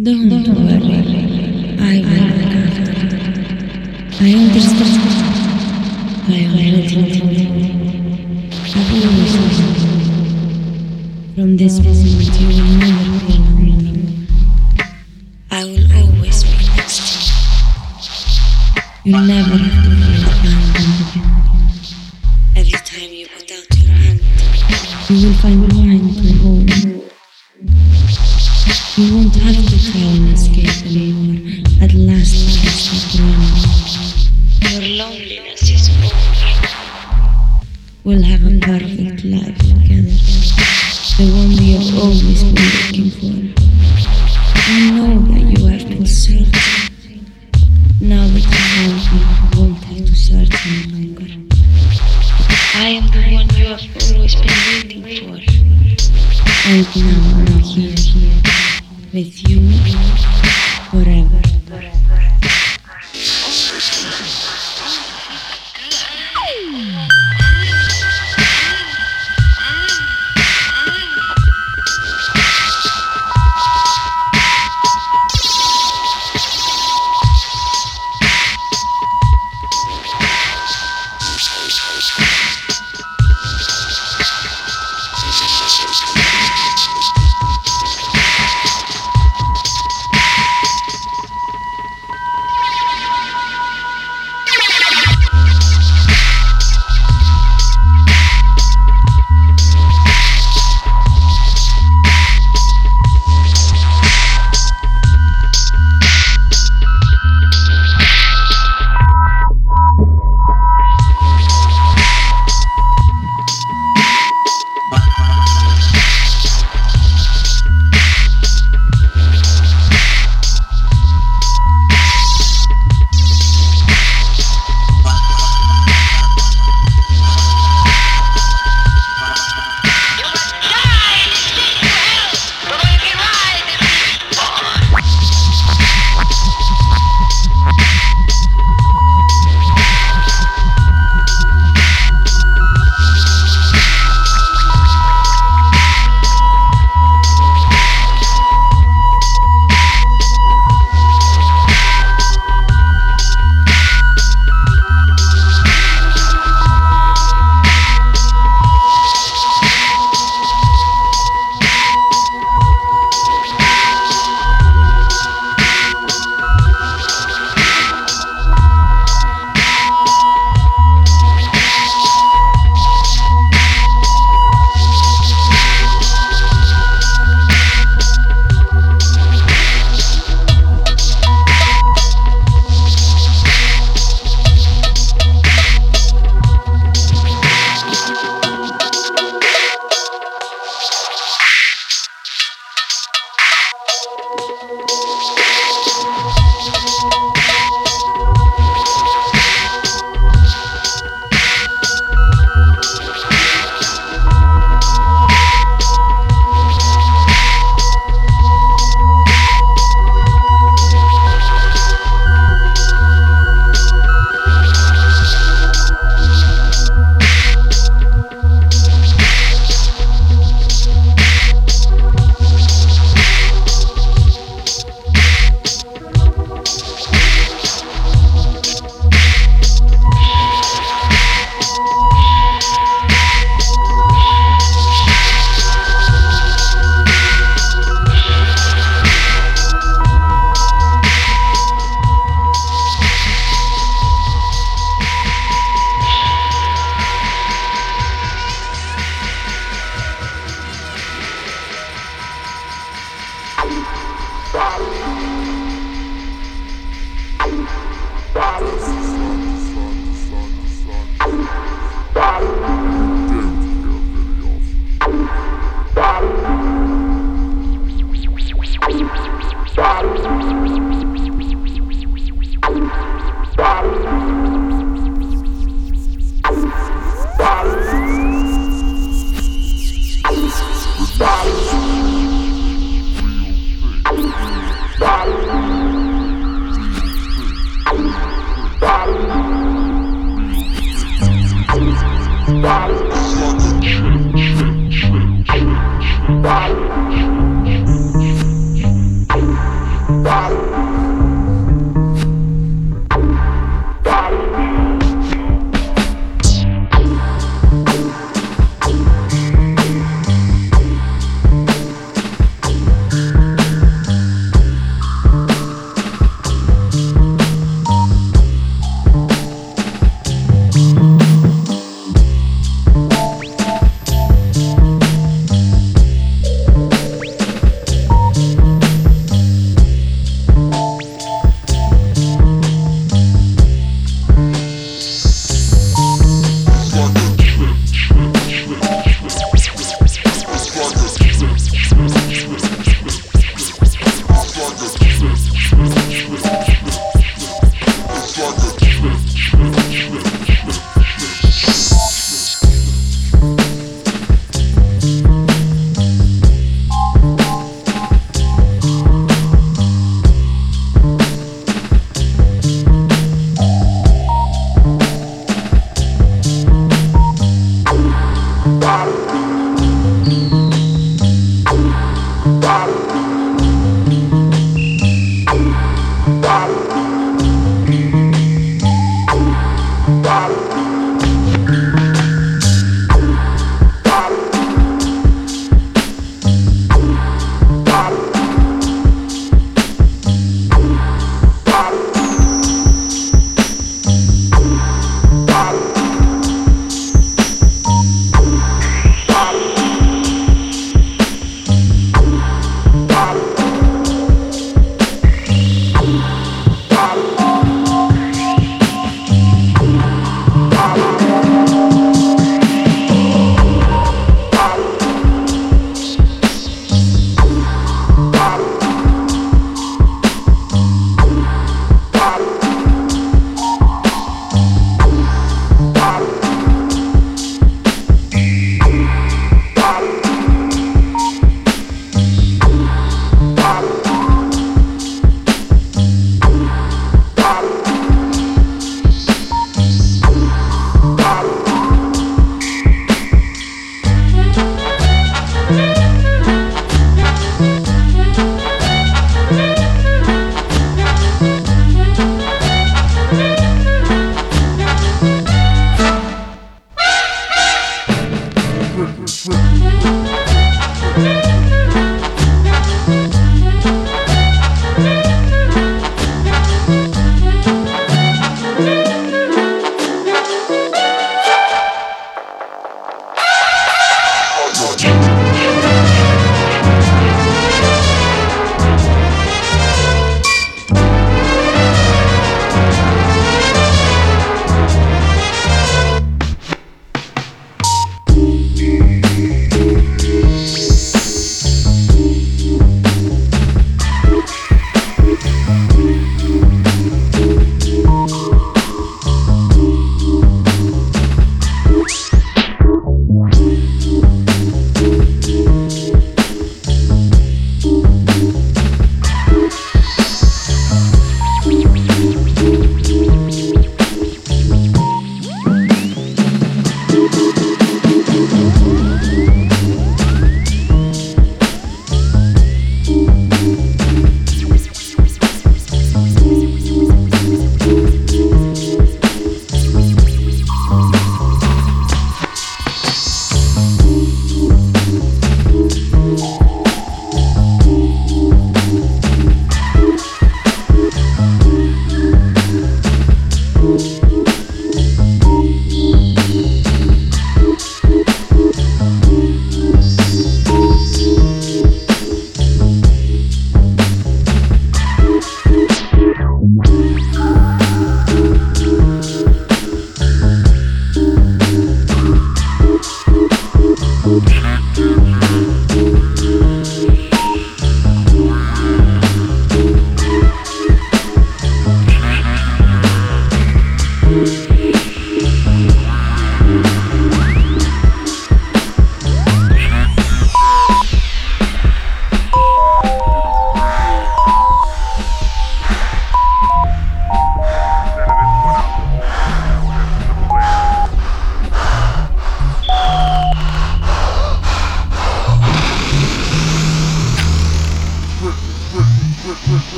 Don't worry, I will look after you. I understand. I already told you. I've always known. From this moment, you will never be alone. I will always be next to you. You'll never have to feel abandoned again. Every time you put out your hand, you will find mine to hold.